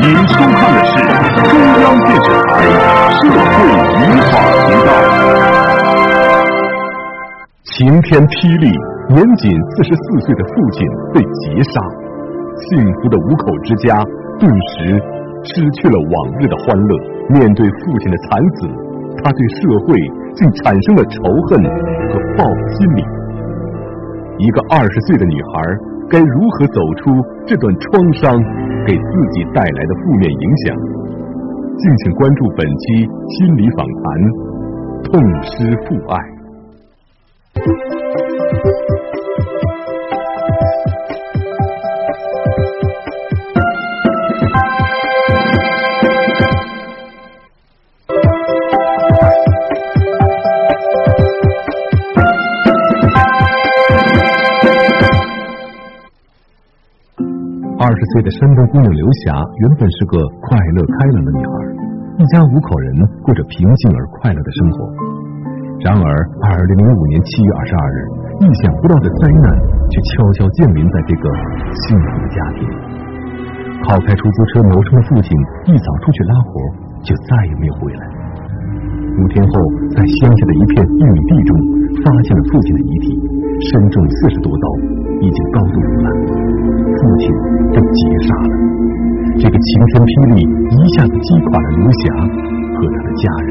您收看的是中央电视台社会与法频道。晴天霹雳，年仅四十四岁的父亲被劫杀，幸福的五口之家顿时失去了往日的欢乐。面对父亲的惨死，他对社会竟产生了仇恨和报复心理。一个二十岁的女孩。该如何走出这段创伤给自己带来的负面影响？敬请关注本期心理访谈《痛失父爱》。十岁的山东姑娘刘霞原本是个快乐开朗的女孩，一家五口人过着平静而快乐的生活。然而，二零零五年七月二十二日，意想不到的灾难却悄悄降临在这个幸福的家庭。靠开出租车谋生的父亲一早出去拉活，就再也没有回来。五天后，在乡下的一片玉米地中，发现了父亲的遗体，身中四十多刀，已经高度腐烂。父亲被劫杀了，这个晴天霹雳一下子击垮了刘霞和他的家人。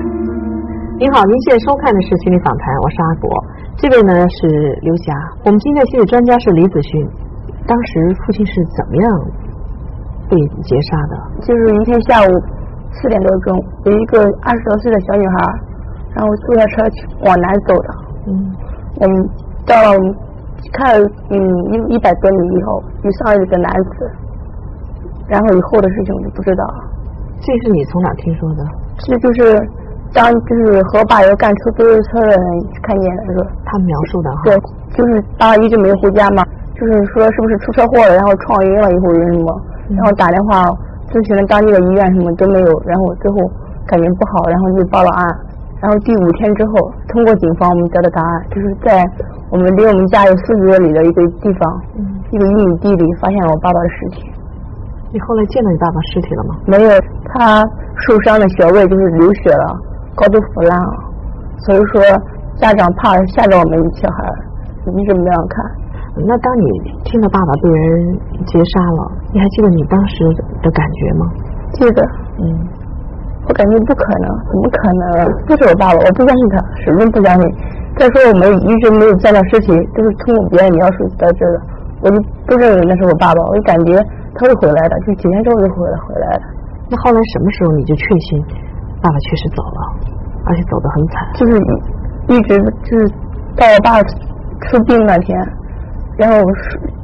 您好，您现在收看的是心理访谈，我是阿国，这位呢是刘霞。我们今天的心理专家是李子勋。当时父亲是怎么样被劫杀的？就是一天下午四点多钟，有一个二十多岁的小女孩，然后坐下车往南走的。嗯，我们到了。看嗯一一百多米以后，遇上了一个男子，然后以后的事情我就不知道。这是你从哪听说的？这就是当就是和我爸一个干出租车的人看见的，是他描述的哈。对，就是爸一直没有回家嘛，就是说是不是出车祸了，然后撞晕了以后什么，然后打电话咨询了当地的医院什么都没有，然后最后感觉不好，然后就报了案。然后第五天之后，通过警方我们得到答案，就是在我们离我们家有四十多里的一个地方，一个玉米地里发现了我爸爸的尸体。你后来见到你爸爸尸体了吗？没有，他受伤的穴位就是流血了，高度腐烂了，所以说家长怕吓着我们小孩，一直没让看。那当你听到爸爸被人劫杀了，你还记得你当时的感觉吗？记得，嗯。我感觉不可能，怎么可能？不是我爸爸，我不相信他，始终不相信。再说我们一直没有见到尸体，都是通过别人描述得知的，我就不认为那是我爸爸。我就感觉他会回来的，就几天之后就回来回来的。那后来什么时候你就确信爸爸确实走了，而且走得很惨？就是一直就是到我爸出殡那天，然后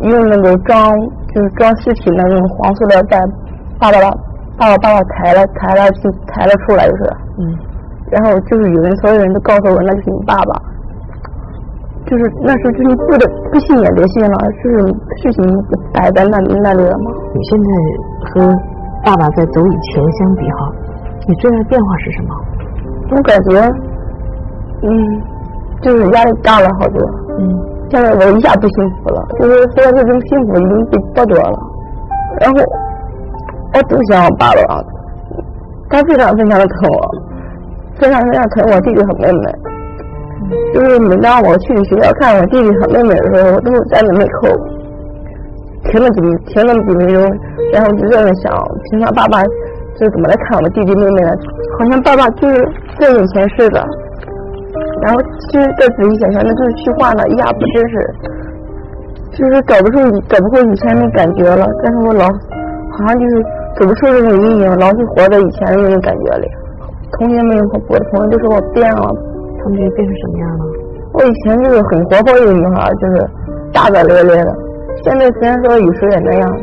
用那个装就是装尸体那种黄塑料袋，爸爸。把我把我抬了抬了就抬了出来就是，嗯，然后就是有人所有人都告诉我那就是你爸爸，就是那时候就是不得不信也得信了，就是事情摆在那那里了嘛。你现在和爸爸在走以前相比哈，你最大的变化是什么？我感觉，嗯，就是压力大了好多，嗯，现在我一下不幸福了，就是说这种幸福已经被剥夺了，然后。我不想我爸爸，他非常非常的疼我，非常非常疼我弟弟和妹妹。就是每当我去学校看我弟弟和妹妹的时候，我都站在门口停了几停了几分钟，然后就在那想，平常爸爸是怎么来看我的弟弟妹妹的？好像爸爸就是在眼前似的。然后其实再仔细想想，那就是虚幻了，一下不真实，就是找不出找不回以前那感觉了。但是我老好像就是。走不出这种阴影，老是活在以前的那种感觉里。同学们和我的朋友都说我变了，他们变成什么样了？我以前就是很活泼一个女孩，就是大大咧咧的。现在虽然说有时候也那样，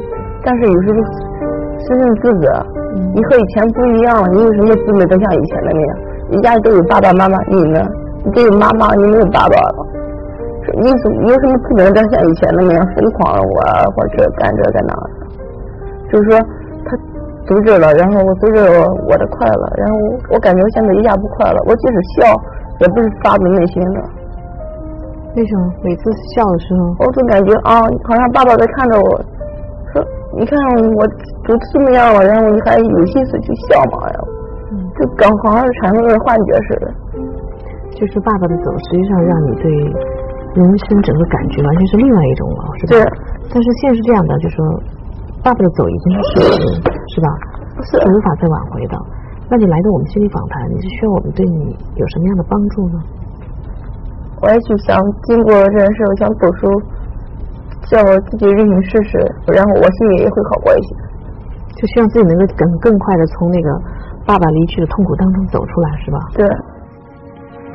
但是有时候深深自责。你和以前不一样了，你有什么姊妹都像以前的那样？人家都有爸爸妈妈，你呢？你只有妈妈，你没有爸爸了。你有什么资格再像以前那样疯狂玩或者干这干那？就是说。阻止了，然后我阻止了我的快乐，然后我感觉我现在一下不快乐。我即使笑，也不是发自内心的。为什么？每次笑的时候，我总感觉啊，好像爸爸在看着我，说你看我都这么样了，然后你还有心思去笑吗？呀？就刚好像是产生了幻觉似的。就是爸爸的走，实际上让你对人生整个感觉完全是另外一种了，是吧？对。但是现实是这样的，就说爸爸的走已经是是吧？是无法再挽回的。那你来到我们心理访谈，你是需要我们对你有什么样的帮助呢？我也就想经过这件事，我想走出，叫我自己认命试试，然后我心里也会好过一些。就希望自己能够更更快的从那个爸爸离去的痛苦当中走出来，是吧？对。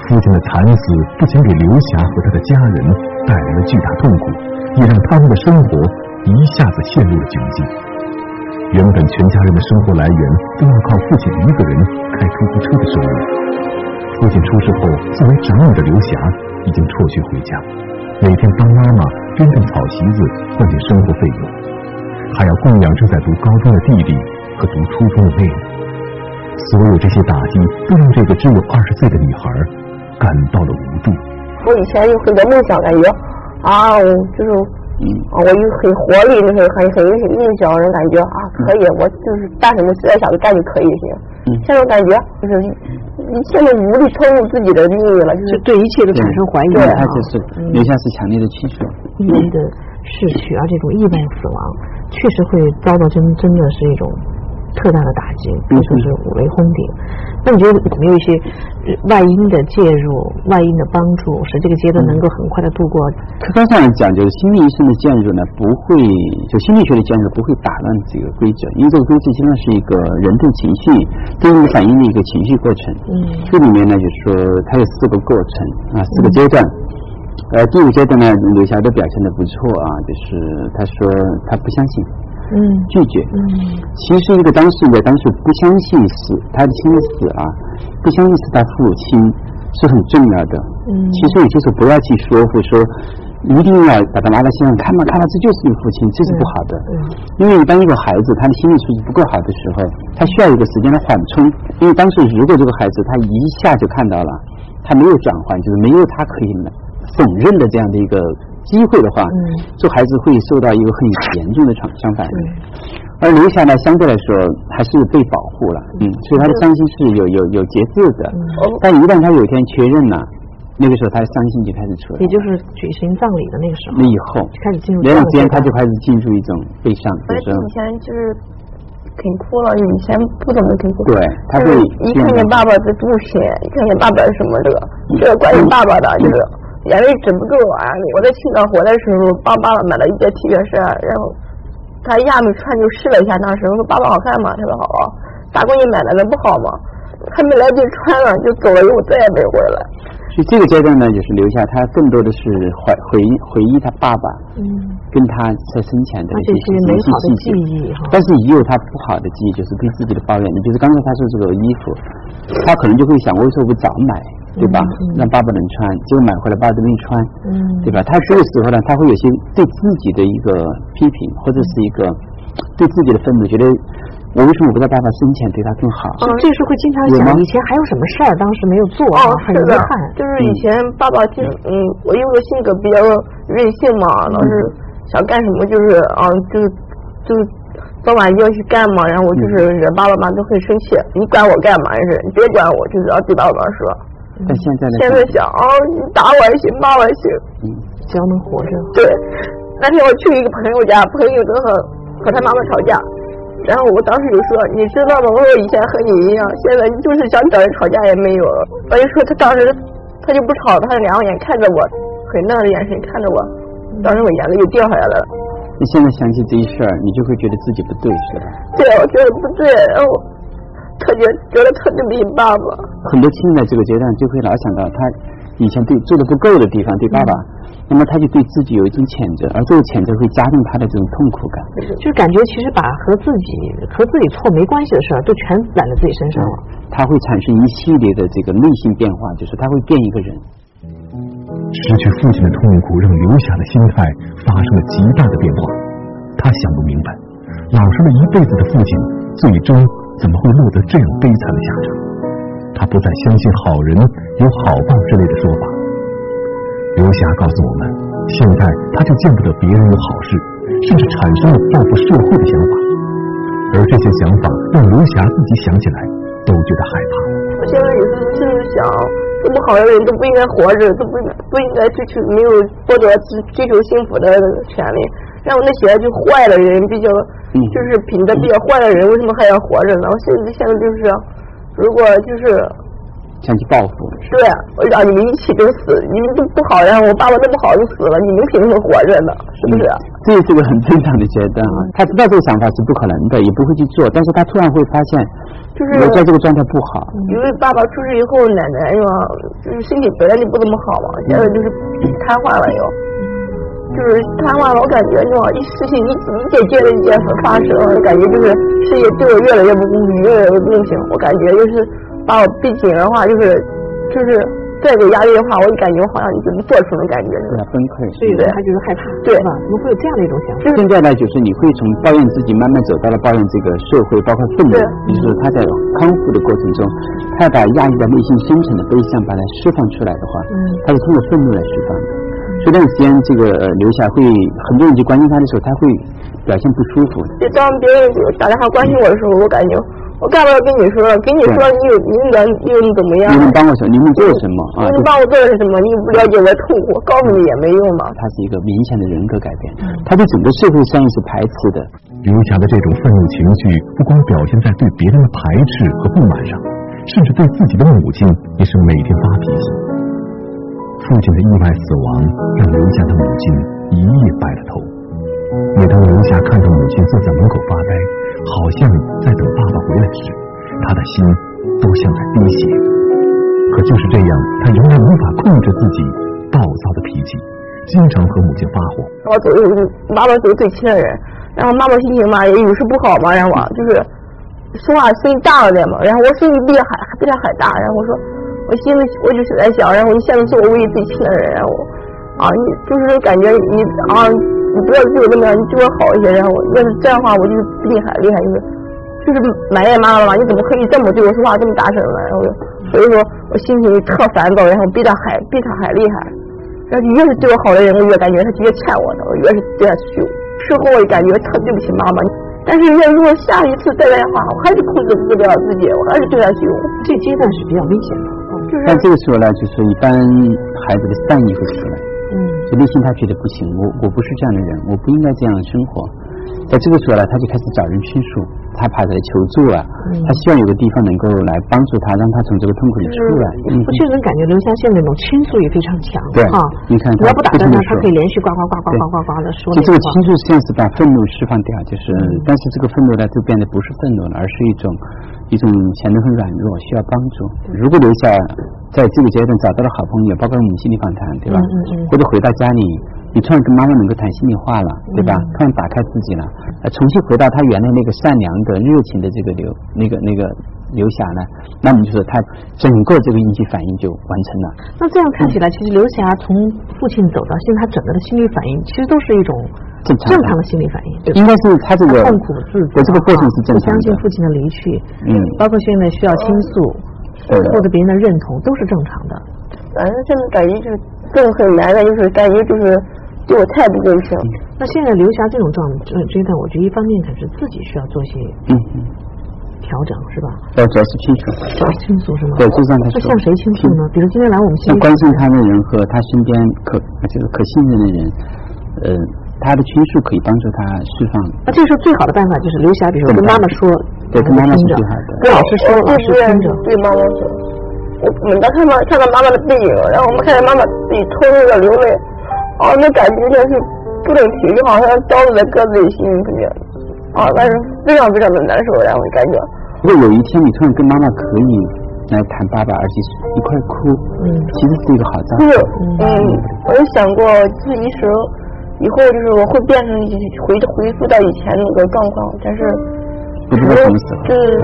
父亲的惨死不仅给刘霞和他的家人带来了巨大痛苦，也让他们的生活一下子陷入了窘境。原本全家人的生活来源都要靠父亲一个人开出租车的收入。父亲出事后，作为长女的刘霞。已经辍学回家，每天帮妈妈编种草席子赚点生活费用，还要供养正在读高中的弟弟和读初中的妹妹。所有这些打击都让这个只有二十岁的女孩感到了无助。我以前有很多梦想，感觉啊，就是啊，我有很活力，就是很很有些印象，人感觉啊，可以，我就是干什么实在想的干就可以行。嗯现在感觉就是。你现在无力超入自己的命运了，就是对一切都产生怀疑了他就是留下是强烈的气绪。意外的逝去，而这种意外死亡，确实会遭到真真的是一种。特大的打击，可以说是五雷轰顶。那你觉得有没有一些外因的介入、外因的帮助，使这个阶段能够很快的度过？客观上来讲，就是心理医生的介入呢，不会就心理学的介入不会打乱这个规则，因为这个规则实际上是一个人对情绪、对应反应的一个情绪过程。嗯，这里面呢，就是说它有四个过程啊，四个阶段。呃，第五阶段呢，刘霞都表现的不错啊，就是他说他不相信。嗯，拒绝。嗯，其实一个当事人当时不相信死，他的心死啊，不相信是他父亲是很重要的。嗯，其实有些时候不要去说服说，一定要把他拉到现场看嘛，看到这就是你父亲，这是不好的。嗯，因为一般一个孩子他的心理素质不够好的时候，他需要一个时间的缓冲。因为当时如果这个孩子他一下就看到了，他没有转换，就是没有他可以否认的这样的一个。机会的话，这孩子会受到一个很严重的创伤反应。而留下呢，相对来说还是被保护了，嗯，所以他的伤心是有有有节制的。但一旦他有一天确认了，那个时候他的伤心就开始出来。也就是举行葬礼的那个时候。那以后开始进入。两之间他就开始进入一种悲伤。以前就是肯哭了，以前不怎么肯哭。对，他会一看见爸爸的肚皮，一看见爸爸什么这个，这个关于爸爸的，就是。眼泪止不住啊！我在青岛回来的时候，帮爸爸买了一件 T 恤衫，然后他一下没穿就试了一下，当时我说爸爸好看吗？他说好。咋给你买的？能不好吗？还没来得及穿呢，就走了，以后再也没回来。所以这个阶段呢，就是留下他更多的是怀回忆回忆他爸爸，嗯，跟他在生前的一些美好的记忆但是也有他不好的记忆，就是对自己的抱怨。你比如刚才他说这个衣服，他可能就会想，为什么不早买？对吧？让爸爸能穿，结果买回来爸爸都没穿，对吧？他这个时候呢，他会有些对自己的一个批评，或者是一个对自己的愤怒，觉得我为什么不在爸爸生前对他更好？哦，这时候会经常想，以前还有什么事儿当时没有做啊？很遗憾。就是以前爸爸就嗯，我因为性格比较任性嘛，老是想干什么就是啊，就是就是早晚要去干嘛，然后我就是惹爸爸妈妈都很生气。你管我干嘛？就是，你别管我，就是要对爸爸妈妈说。但现在呢？现在想啊，你打我也行，骂我也行，嗯，只要能活着。对，那天我去一个朋友家，朋友正好和他妈妈吵架，然后我当时就说，你知道吗？我说以前和你一样，现在你就是想找人吵架也没有。我就说他当时他就不吵，他两眼看着我，很嫩的眼神看着我，当时我眼泪就掉下来了。你现在想起这一事儿，你就会觉得自己不对，是吧？对，我觉得不对，然后。特别觉得特别没爸爸。很多亲人在这个阶段就会老想到他以前对做的不够的地方，对爸爸，那么他就对自己有一种谴责，而这个谴责会加重他的这种痛苦感。就是感觉其实把和自己和自己错没关系的事儿都全揽在自己身上了。他会产生一系列的这个内心变化，就是他会变一个人。失去父亲的痛苦让刘霞的心态发生了极大的变化。他想不明白，老实了一辈子的父亲，最终。怎么会落得这样悲惨的下场？他不再相信好人有好报之类的说法。刘霞告诉我们，现在他就见不得别人有好事，甚至产生了报复社会的想法。而这些想法让刘霞自己想起来都觉得害怕。我现在有时候就是想，这么好的人都不应该活着，都不不应该追求没有获得追求幸福的权利。然后那些就坏的人，比较就是品德比较坏的人，为什么还要活着呢？我现在现在就是，如果就是。想去报复，对，我让你们一起都死，你们都不好，然后我爸爸那么好就死了，你们凭什么活着呢？是不是？这也是个很正常的阶段啊。他知道这个想法是不可能的，也不会去做，但是他突然会发现，就是我在这个状态不好。因为爸爸出事以后，奶奶又，就是身体本来就不怎么好嘛，现在就是瘫痪了又，就是瘫痪了。我感觉是吧，一事情一一件接着一件发生，感觉就是事业对我越来越不公平，越来越不公平。我感觉就是。把我逼紧的话，就是就是再给压力的话，我就感觉我好像已经做出的感觉，对崩溃，所以他就是害怕，对吧？怎么会有这样的一种想法？现在呢，就是你会从抱怨自己，慢慢走到了抱怨这个社会，包括愤怒。就是他在康复的过程中，他把压抑在内心深层的悲伤，把它释放出来的话，他是通过愤怒来释放的。这段时间，这个刘霞会很多人去关心他的时候，他会表现不舒服。就当别人打电话关心我的时候，我感觉。我干嘛要跟你说？跟你说，你有你能你又能怎么样？你能帮我什么？你能做什么啊？你帮我做了什么？你又不了解我的痛苦，告诉你也没用嘛。他是一个明显的人格改变，他对整个社会上是排斥的。刘霞的这种愤怒情绪，不光表现在对别人的排斥和不满上，甚至对自己的母亲也是每天发脾气。父亲的意外死亡让刘霞的母亲一夜白了头。每当刘霞看到母亲坐在门口发呆。好像在等爸爸回来时，他的心都像在滴血。可就是这样，他仍然无法控制自己暴躁的脾气，经常和母亲发火。我走，妈妈是最亲的人，然后妈妈心情嘛也有时不好嘛，然后就是说话声音大了点嘛，然后我声音比他还比他还大，然后我说我心里我就是在想，然后你现在是我唯一最亲的人，然后啊你就是感觉你啊。你不要对我那么样，你对我好一些。然后要是这样的话，我就是比你还厉害，就是就是埋怨妈妈了嘛。你怎么可以这么对我说话这么大声呢？然后所以说我心情特烦躁，然后比他还比他还厉害。然后越是对我好的人，我越感觉他越欠我的，我越是对他凶。事后我也感觉特对不起妈妈。但是要如果下一次再来的话，我还是控制不了自己，我还是对他凶。这阶段是比较危险的。但这个时候呢，就是一般孩子的善意会出来。就内心他觉得不行，我我不是这样的人，我不应该这样的生活。在这个时候呢，他就开始找人倾诉，他跑来求助啊，他希望有个地方能够来帮助他，让他从这个痛苦里出来。我确实感觉刘香现在那种倾诉也非常强，对哈。你看，你要不打断他，他可以连续呱呱呱呱呱呱呱的说。就这个倾诉实际上是把愤怒释放掉，就是，但是这个愤怒呢，就变得不是愤怒了，而是一种一种显得很软弱，需要帮助。如果留下。在这个阶段找到了好朋友，包括我们心理访谈，对吧？或者回到家里，你突然跟妈妈能够谈心里话了，对吧？突然打开自己了，重新回到他原来那个善良的、热情的这个刘那个那个刘霞呢？那么就是他整个这个应激反应就完成了。那这样看起来，其实刘霞从父亲走到现在，他整个的心理反应其实都是一种正常正常的心理反应，对应该是他这个痛苦自责，这个过程是正常的。不相信父亲的离去，嗯，包括现在需要倾诉。获得别人的认同都是正常的，反正现在感觉就是更很难的，就是感觉就是对我太不公平。那现在刘霞这种状这阶段，我觉得一方面可是自己需要做些嗯调整，是吧？要主要是倾诉，主要倾诉是吗？对，就让他那向谁倾诉呢？比如今天来我们向关心他的人和他身边可就是可信任的人，呃。他的倾诉可以帮助他释放。那这时候最好的办法就是刘霞，比如说跟妈妈说，对，跟妈妈听着，跟老师说，老师听着，对妈妈说。我们当看到看到妈妈的背影，然后我们看见妈妈自己偷偷的流泪，啊，那感觉就是不能停，就好像刀子在割自己心里面，啊，但是非常非常的难受，让我感觉。如果有一天你突然跟妈妈可以来谈爸爸，而且一块哭，嗯，其实是一个好兆。是，嗯，我有想过，就是一时。以后就是我会变成回回复到以前那个状况，但是不知道什么时候，就是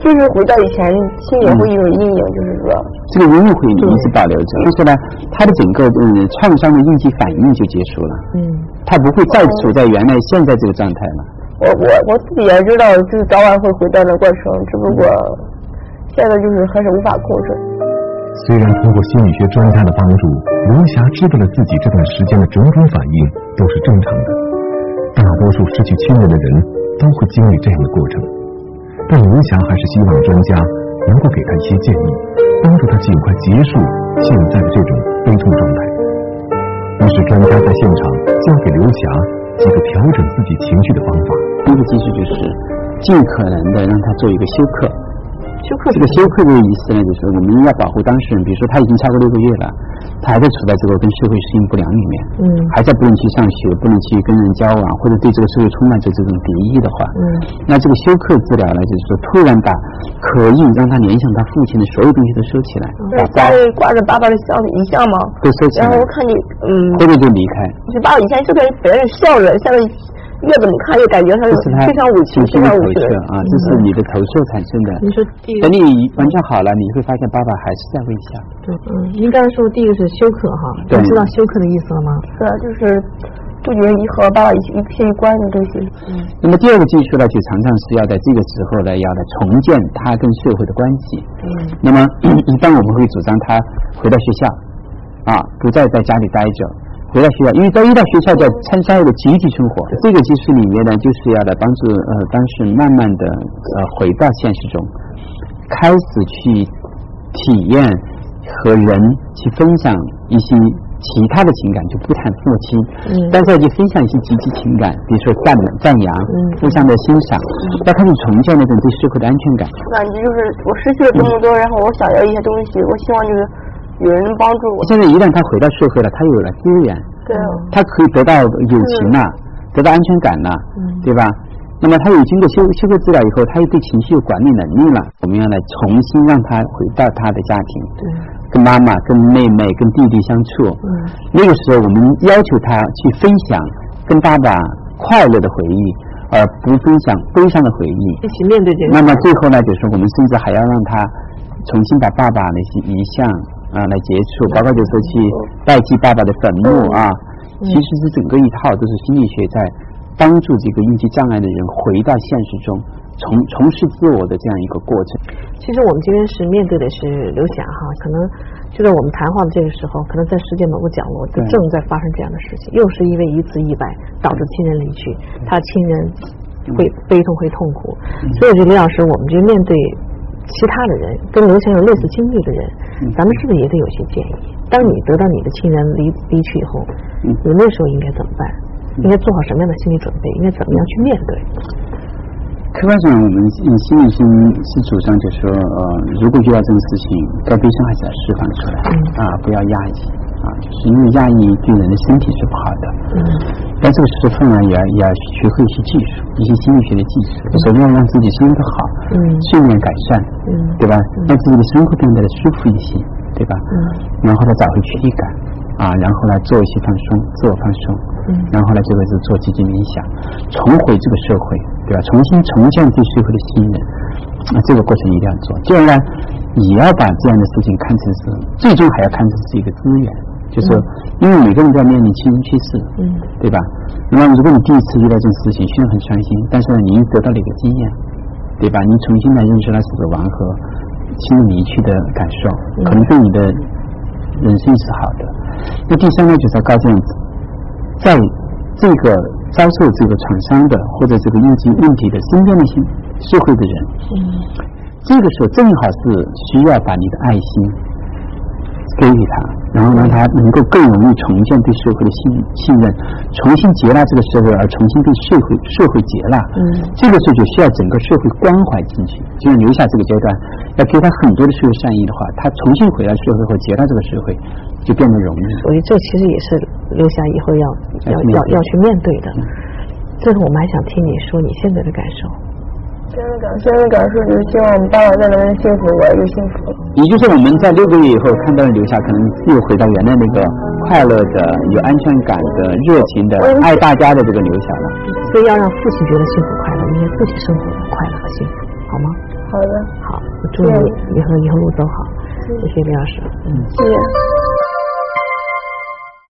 就是回到以前，心里会有阴影，就是说这个阴影会一直保留着。但是呢，他的整个嗯创伤的应激反应就结束了，嗯，他不会再处在原来现在这个状态了。我我我自己也知道，就是早晚会回到那过程，只不过现在就是还是无法控制。虽然通过心理学专家的帮助，刘霞知道了自己这段时间的种种反应都是正常的，大多数失去亲人的人都会经历这样的过程。但刘霞还是希望专家能够给他一些建议，帮助他尽快结束现在的这种悲痛状态。于是专家在现场教给刘霞几个调整自己情绪的方法。第一个技术就是尽可能的让他做一个休克。休克这个休克的意思呢，就是我们要保护当事人。比如说他已经超过六个月了，他还在处在这个跟社会适应不良里面，嗯，还在不能去上学，不能去跟人交往，或者对这个社会充满着这种敌意的话，嗯，那这个休克治疗呢，就是说突然把可以让他联想他父亲的所有东西都收起来，在家里挂着爸爸的像遗像吗？都收起来，然后我看你，嗯，或者就离开。就爸爸以前是跟别人笑着，像个。越怎么看越感觉他是非常委屈、非常委屈啊！这是你的投射产生的。你说，等你完全好了，你会发现爸爸还是在微笑。对，嗯，您刚才说第一个是休克哈，你知道休克的意思了吗？是啊，就是杜绝一和爸爸一一片一关的东西。嗯。那么第二个技术呢，就常常是要在这个时候呢，要来重建他跟社会的关系。嗯。那么 一般我们会主张他回到学校，啊，不再在家里待着。回到学校，因为在一到学校叫参加一个集体生活。这个技术里面呢，就是要来帮助呃当事人慢慢的呃回到现实中，开始去体验和人去分享一些其他的情感，就不谈父亲，嗯，但是要去分享一些集体情感，比如说赞美、赞扬，嗯，互相的欣赏，要开始重建那种对社会的安全感。感觉就是我失去了这么多，然后我想要一些东西，我希望就是。有人帮助我。现在一旦他回到社会了，他有了资源，对，他可以得到友情了，得到安全感了，对吧？那么他有经过修修复治疗以后，他又对情绪有管理能力了。我们要来重新让他回到他的家庭，对，跟妈妈、跟妹妹、跟弟弟相处。嗯，那个时候我们要求他去分享跟爸爸快乐的回忆，而不分享悲伤的回忆。一起面对这个。那么最后呢，就是我们甚至还要让他重新把爸爸那些遗像。啊，来接触，包括就是去代替爸爸的坟墓啊，其实是整个一套都是心理学在帮助这个应激障碍的人回到现实中，从从事自我的这样一个过程。其实我们今天是面对的是刘霞哈，可能就在我们谈话的这个时候，可能在世界某个角落就正在发生这样的事情，又是因为一次意外导致亲人离去，他亲人会悲痛会痛苦，所以这刘老师，我们就面对。其他的人跟刘翔有类似经历的人，咱们是不是也得有些建议？当你得到你的亲人离离去以后，你那时候应该怎么办？应该做好什么样的心理准备？应该怎么样去面对？客观上，我们心理心是主张，就是说，呃，如果遇到这种事情，该悲伤还是要释放出来，啊，不要压抑。啊，就是因为压抑对人的身体是不好的。嗯。但这个时候呢，也要也要学会一些技术，一些心理学的技术。首先要让自己生活好，嗯，睡眠改善，嗯，对吧？让自己的生活变得舒服一些，对吧？嗯。然后呢，找回躯体感，啊，然后呢，做一些放松，自我放松，嗯。然后呢，这个是做积极冥想，重回这个社会，对吧？重新重建对社会的信任，啊，这个过程一定要做。第二呢，也要把这样的事情看成是，最终还要看成是一个资源。就是因为每个人都要面临亲人去世，嗯，对吧？那么如果你第一次遇到这种事情，虽然很伤心，但是呢，你又得到了一个经验，对吧？你重新来认识了死亡和亲人离去的感受，可能对你的人生是好的。那第三呢，就是要告诉你，在这个遭受这个创伤的或者这个应急问题的身边那些社会的人，嗯，这个时候正好是需要把你的爱心。给予他，然后让他能够更容易重建对社会的信信任，重新接纳这个社会，而重新对社会社会接纳。嗯，这个时候就需要整个社会关怀进去，就是留下这个阶段，要给他很多的社会善意的话，他重新回到社会或接纳这个社会，就变得容易。所以这其实也是留下以后要要要要去面对的。最后我们还想听你说你现在的感受。现在感现在感受就是希望我们爸爸再能幸福，我也幸福。也就是我们在六个月以后看到留下，可能又回到原来那个快乐的、有安全感的、热情的、爱大家的这个刘霞了。所以要让父亲觉得幸福快乐，应该自己生活的快乐和幸福，好吗？好的。好，我祝你以后以后路走好。谢谢李老师。嗯，谢谢。